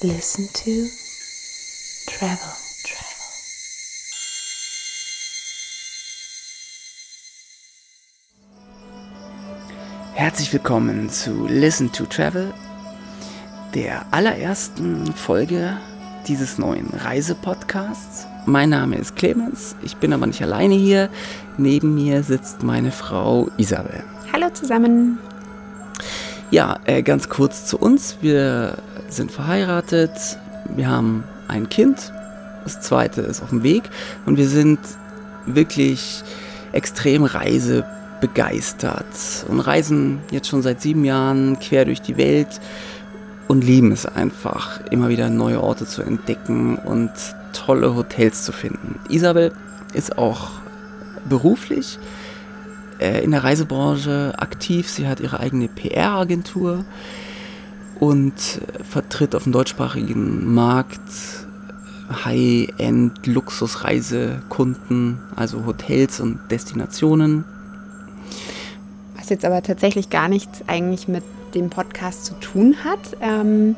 Listen to Travel. Herzlich willkommen zu Listen to Travel, der allerersten Folge dieses neuen Reisepodcasts. Mein Name ist Clemens, ich bin aber nicht alleine hier. Neben mir sitzt meine Frau Isabel. Hallo zusammen. Ja, äh, ganz kurz zu uns. Wir sind verheiratet, wir haben ein Kind, das zweite ist auf dem Weg und wir sind wirklich extrem reisebegeistert und reisen jetzt schon seit sieben Jahren quer durch die Welt und lieben es einfach, immer wieder neue Orte zu entdecken und tolle Hotels zu finden. Isabel ist auch beruflich äh, in der Reisebranche aktiv. Sie hat ihre eigene PR-Agentur und vertritt auf dem deutschsprachigen Markt High-End Luxusreisekunden, also Hotels und Destinationen. Was jetzt aber tatsächlich gar nichts eigentlich mit dem Podcast zu tun hat. Ähm,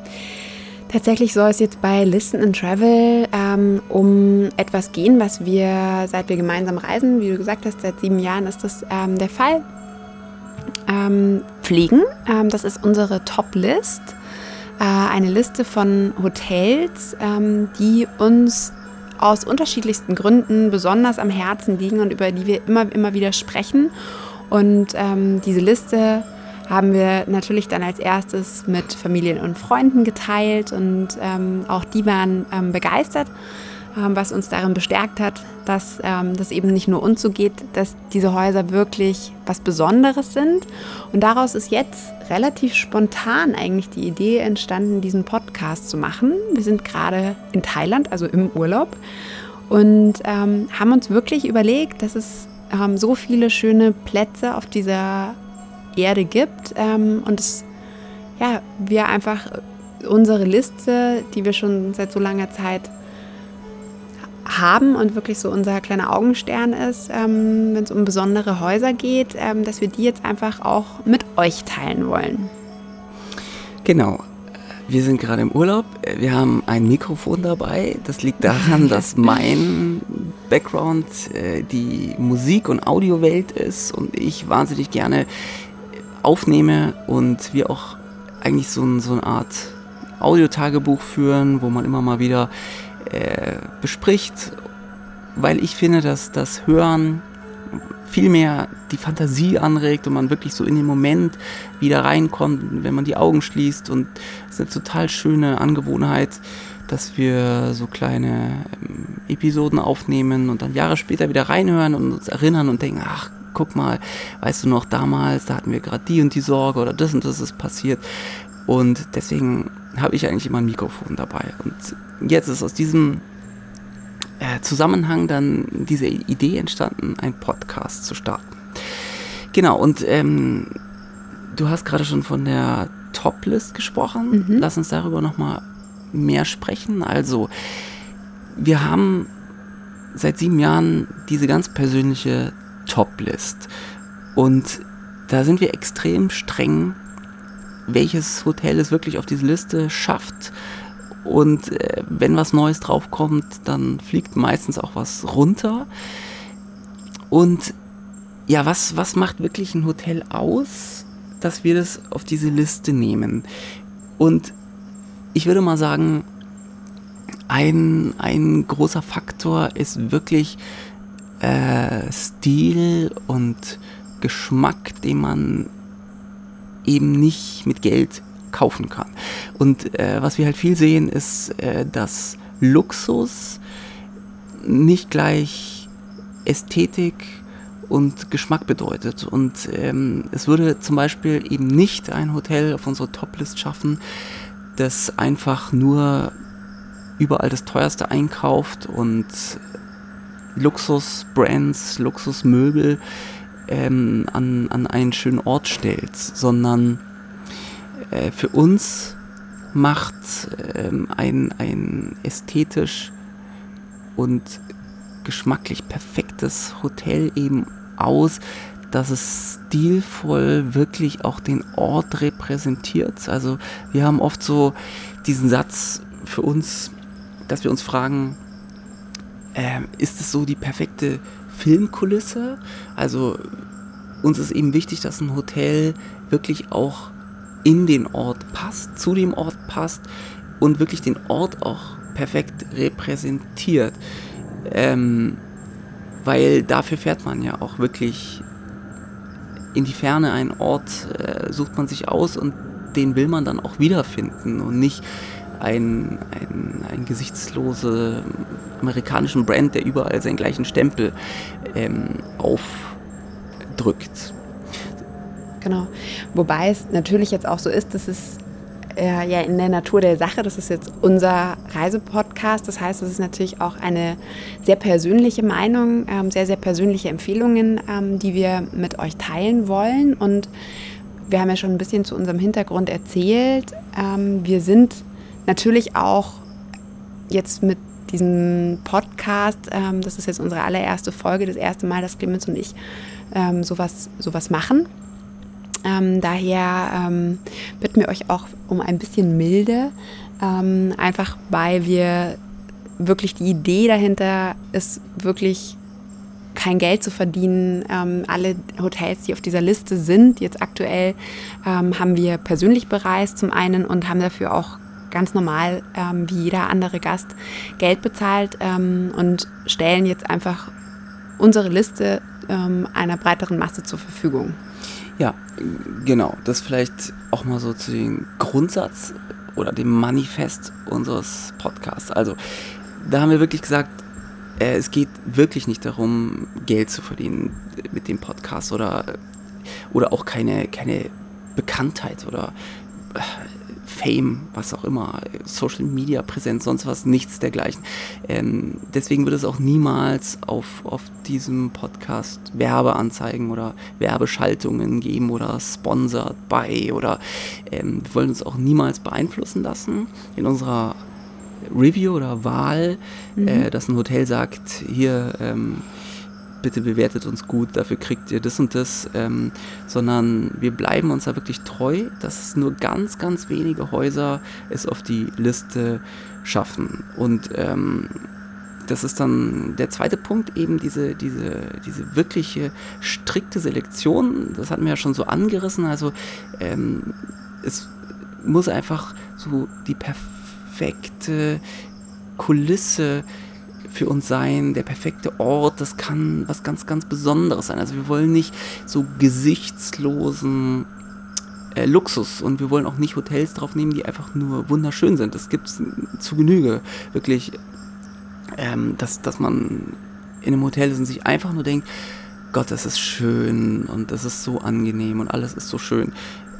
tatsächlich soll es jetzt bei Listen and Travel ähm, um etwas gehen, was wir seit wir gemeinsam reisen, wie du gesagt hast, seit sieben Jahren ist das ähm, der Fall, ähm, pflegen. Ähm, das ist unsere Top-List. Äh, eine Liste von Hotels, ähm, die uns aus unterschiedlichsten Gründen besonders am Herzen liegen und über die wir immer, immer wieder sprechen. Und ähm, diese Liste haben wir natürlich dann als erstes mit Familien und Freunden geteilt und ähm, auch die waren ähm, begeistert ähm, was uns darin bestärkt hat, dass ähm, das eben nicht nur uns so geht, dass diese Häuser wirklich was Besonderes sind. Und daraus ist jetzt relativ spontan eigentlich die Idee entstanden, diesen Podcast zu machen. Wir sind gerade in Thailand, also im Urlaub, und ähm, haben uns wirklich überlegt, dass es ähm, so viele schöne Plätze auf dieser Erde gibt ähm, und es, ja, wir einfach unsere Liste, die wir schon seit so langer Zeit haben und wirklich so unser kleiner Augenstern ist, ähm, wenn es um besondere Häuser geht, ähm, dass wir die jetzt einfach auch mit euch teilen wollen. Genau. Wir sind gerade im Urlaub. Wir haben ein Mikrofon dabei. Das liegt daran, dass mein Background äh, die Musik- und Audiowelt ist und ich wahnsinnig gerne aufnehme und wir auch eigentlich so, so eine Art Audiotagebuch führen, wo man immer mal wieder äh, bespricht, weil ich finde, dass das Hören viel mehr die Fantasie anregt und man wirklich so in den Moment wieder reinkommt, wenn man die Augen schließt. Und es ist eine total schöne Angewohnheit, dass wir so kleine ähm, Episoden aufnehmen und dann Jahre später wieder reinhören und uns erinnern und denken, ach, guck mal, weißt du noch, damals, da hatten wir gerade die und die Sorge oder das und das ist passiert. Und deswegen habe ich eigentlich immer ein Mikrofon dabei. Und jetzt ist aus diesem äh, Zusammenhang dann diese Idee entstanden, einen Podcast zu starten. Genau, und ähm, du hast gerade schon von der Top-List gesprochen. Mhm. Lass uns darüber nochmal mehr sprechen. Also, wir haben seit sieben Jahren diese ganz persönliche Top-List. Und da sind wir extrem streng welches Hotel es wirklich auf diese Liste schafft. Und äh, wenn was Neues draufkommt, dann fliegt meistens auch was runter. Und ja, was, was macht wirklich ein Hotel aus, dass wir das auf diese Liste nehmen? Und ich würde mal sagen, ein, ein großer Faktor ist wirklich äh, Stil und Geschmack, den man eben nicht mit Geld kaufen kann. Und äh, was wir halt viel sehen, ist, äh, dass Luxus nicht gleich Ästhetik und Geschmack bedeutet. Und ähm, es würde zum Beispiel eben nicht ein Hotel auf unsere Toplist schaffen, das einfach nur überall das teuerste einkauft und Luxusbrands, Luxusmöbel ähm, an, an einen schönen Ort stellt, sondern äh, für uns macht ähm, ein, ein ästhetisch und geschmacklich perfektes Hotel eben aus, dass es stilvoll wirklich auch den Ort repräsentiert. Also wir haben oft so diesen Satz, für uns, dass wir uns fragen, äh, ist es so die perfekte Filmkulisse? Also uns ist eben wichtig, dass ein Hotel wirklich auch in den Ort passt, zu dem Ort passt und wirklich den Ort auch perfekt repräsentiert. Ähm, weil dafür fährt man ja auch wirklich in die Ferne einen Ort, äh, sucht man sich aus und den will man dann auch wiederfinden und nicht ein, ein, ein gesichtslose amerikanischen Brand, der überall seinen gleichen Stempel ähm, aufdrückt. Genau. Wobei es natürlich jetzt auch so ist, dass es äh, ja in der Natur der Sache, das ist jetzt unser Reisepodcast, das heißt, es ist natürlich auch eine sehr persönliche Meinung, ähm, sehr, sehr persönliche Empfehlungen, ähm, die wir mit euch teilen wollen. Und wir haben ja schon ein bisschen zu unserem Hintergrund erzählt. Ähm, wir sind natürlich auch jetzt mit diesem Podcast, ähm, das ist jetzt unsere allererste Folge, das erste Mal, dass Clemens und ich ähm, sowas, sowas machen. Ähm, daher ähm, bitten wir euch auch um ein bisschen Milde, ähm, einfach weil wir wirklich die Idee dahinter ist, wirklich kein Geld zu verdienen. Ähm, alle Hotels, die auf dieser Liste sind, jetzt aktuell, ähm, haben wir persönlich bereist zum einen und haben dafür auch ganz normal ähm, wie jeder andere Gast Geld bezahlt und stellen jetzt einfach unsere Liste einer breiteren Masse zur Verfügung. Ja, genau. Das vielleicht auch mal so zu dem Grundsatz oder dem Manifest unseres Podcasts. Also, da haben wir wirklich gesagt, äh, es geht wirklich nicht darum, Geld zu verdienen mit dem Podcast oder, oder auch keine, keine Bekanntheit oder äh, Fame, was auch immer, Social Media Präsenz, sonst was, nichts dergleichen. Ähm, deswegen wird es auch niemals auf, auf diesem Podcast Werbeanzeigen oder Werbeschaltungen geben oder sponsored by oder ähm, wir wollen uns auch niemals beeinflussen lassen in unserer Review oder Wahl, mhm. äh, dass ein Hotel sagt, hier ähm, bitte bewertet uns gut, dafür kriegt ihr das und das, ähm, sondern wir bleiben uns da wirklich treu, dass nur ganz, ganz wenige Häuser es auf die Liste schaffen. Und ähm, das ist dann der zweite Punkt, eben diese, diese, diese wirkliche strikte Selektion. Das hatten wir ja schon so angerissen. Also ähm, es muss einfach so die perfekte Kulisse für uns sein, der perfekte Ort, das kann was ganz, ganz Besonderes sein. Also wir wollen nicht so gesichtslosen äh, Luxus und wir wollen auch nicht Hotels drauf nehmen, die einfach nur wunderschön sind. Das gibt es zu Genüge, wirklich, ähm, dass, dass man in einem Hotel ist und sich einfach nur denkt, Gott, das ist schön und das ist so angenehm und alles ist so schön.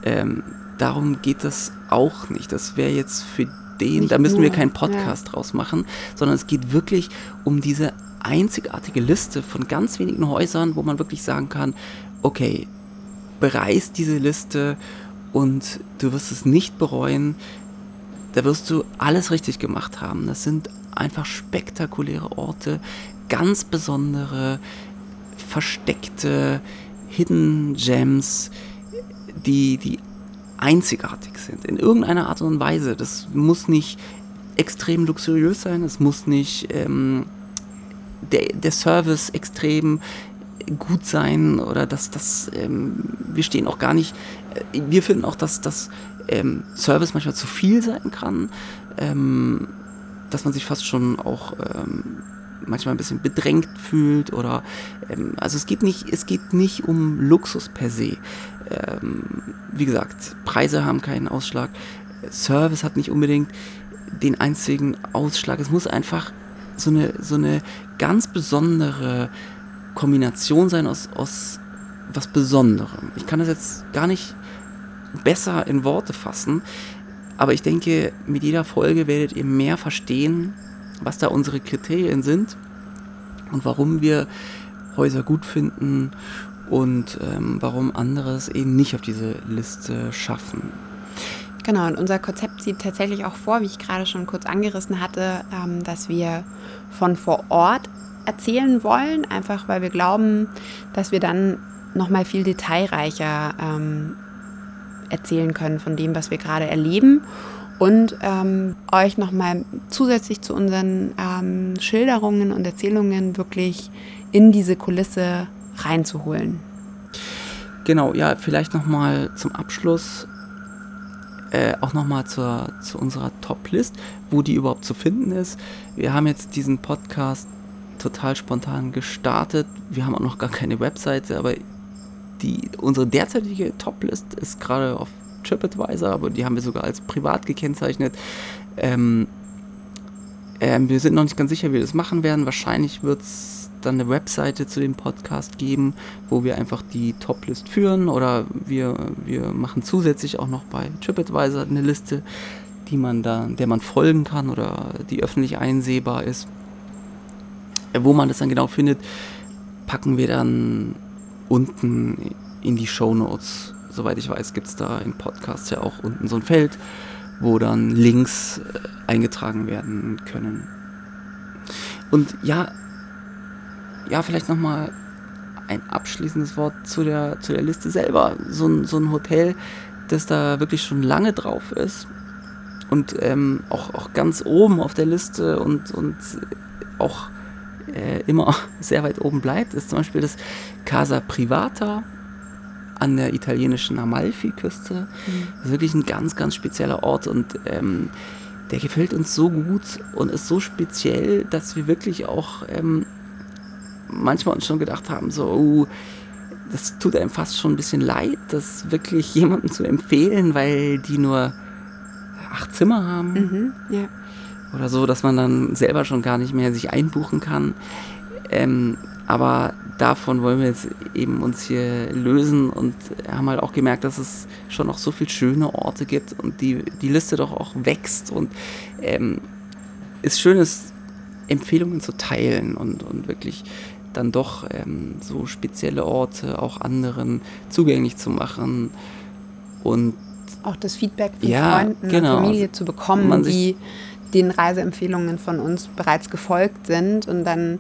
Ähm, darum geht das auch nicht. Das wäre jetzt für den, da müssen nur, wir keinen Podcast ja. draus machen, sondern es geht wirklich um diese einzigartige Liste von ganz wenigen Häusern, wo man wirklich sagen kann, okay, bereist diese Liste und du wirst es nicht bereuen. Da wirst du alles richtig gemacht haben. Das sind einfach spektakuläre Orte, ganz besondere, versteckte Hidden Gems, die, die einzigartig sind, in irgendeiner Art und Weise. Das muss nicht extrem luxuriös sein, es muss nicht ähm, der, der Service extrem gut sein oder dass das, ähm, wir stehen auch gar nicht, äh, wir finden auch, dass das ähm, Service manchmal zu viel sein kann, ähm, dass man sich fast schon auch ähm, manchmal ein bisschen bedrängt fühlt oder ähm, also es geht nicht, es geht nicht um Luxus per se ähm, wie gesagt, Preise haben keinen Ausschlag, Service hat nicht unbedingt den einzigen Ausschlag. Es muss einfach so eine, so eine ganz besondere Kombination sein aus, aus was Besonderem. Ich kann das jetzt gar nicht besser in Worte fassen, aber ich denke, mit jeder Folge werdet ihr mehr verstehen, was da unsere Kriterien sind und warum wir Häuser gut finden und ähm, warum andere es eben nicht auf diese Liste schaffen. Genau, und unser Konzept sieht tatsächlich auch vor, wie ich gerade schon kurz angerissen hatte, ähm, dass wir von vor Ort erzählen wollen, einfach weil wir glauben, dass wir dann nochmal viel detailreicher ähm, erzählen können von dem, was wir gerade erleben und ähm, euch nochmal zusätzlich zu unseren ähm, Schilderungen und Erzählungen wirklich in diese Kulisse reinzuholen. Genau, ja, vielleicht nochmal zum Abschluss äh, auch nochmal zu unserer Top-List, wo die überhaupt zu finden ist. Wir haben jetzt diesen Podcast total spontan gestartet. Wir haben auch noch gar keine Webseite, aber die, unsere derzeitige Top-List ist gerade auf TripAdvisor, aber die haben wir sogar als privat gekennzeichnet. Ähm, ähm, wir sind noch nicht ganz sicher, wie wir das machen werden. Wahrscheinlich wird es dann eine Webseite zu dem Podcast geben, wo wir einfach die Top-List führen oder wir, wir machen zusätzlich auch noch bei TripAdvisor eine Liste, die man da, der man folgen kann oder die öffentlich einsehbar ist. Äh, wo man das dann genau findet, packen wir dann unten in die Show Notes soweit ich weiß, gibt es da im Podcast ja auch unten so ein Feld, wo dann Links äh, eingetragen werden können. Und ja, ja, vielleicht nochmal ein abschließendes Wort zu der, zu der Liste selber. So ein, so ein Hotel, das da wirklich schon lange drauf ist und ähm, auch, auch ganz oben auf der Liste und, und auch äh, immer sehr weit oben bleibt, ist zum Beispiel das Casa Privata an der italienischen Amalfi-Küste. Mhm. Das ist wirklich ein ganz, ganz spezieller Ort und ähm, der gefällt uns so gut und ist so speziell, dass wir wirklich auch ähm, manchmal uns schon gedacht haben, so, oh, das tut einem fast schon ein bisschen leid, das wirklich jemandem zu empfehlen, weil die nur acht Zimmer haben. Mhm, ja. Oder so, dass man dann selber schon gar nicht mehr sich einbuchen kann. Ähm, aber davon wollen wir jetzt eben uns hier lösen und haben halt auch gemerkt, dass es schon noch so viele schöne Orte gibt und die, die Liste doch auch wächst und ähm, ist schön ist, Empfehlungen zu teilen und, und wirklich dann doch ähm, so spezielle Orte auch anderen zugänglich zu machen und auch das Feedback von ja, Freunden genau. und Familie zu bekommen, die den Reiseempfehlungen von uns bereits gefolgt sind und dann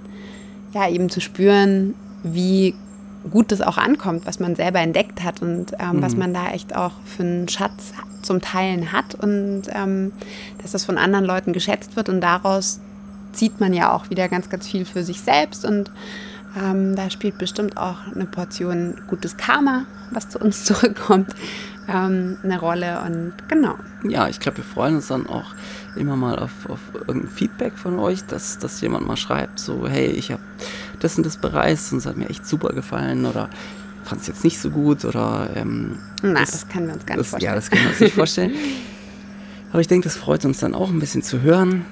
ja eben zu spüren, wie gut das auch ankommt, was man selber entdeckt hat und ähm, mhm. was man da echt auch für einen Schatz zum Teilen hat und ähm, dass das von anderen Leuten geschätzt wird und daraus zieht man ja auch wieder ganz, ganz viel für sich selbst und ähm, da spielt bestimmt auch eine Portion gutes Karma, was zu uns zurückkommt, ähm, eine Rolle und genau. Ja, ich glaube, wir freuen uns dann auch immer mal auf, auf irgendein Feedback von euch, dass, dass jemand mal schreibt, so, hey, ich habe das und das bereist und es hat mir echt super gefallen oder fand es jetzt nicht so gut oder ähm, Nein, das, das können wir uns gar nicht das, vorstellen. Ja, das können wir uns nicht vorstellen. Aber ich denke, das freut uns dann auch ein bisschen zu hören,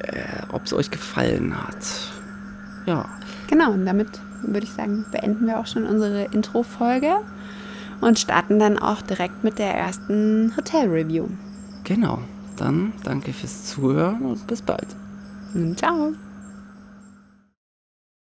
äh, ob es euch gefallen hat. Ja. Genau, und damit würde ich sagen, beenden wir auch schon unsere Intro-Folge und starten dann auch direkt mit der ersten Hotel-Review. Genau. Dann danke fürs Zuhören und bis bald. Ciao.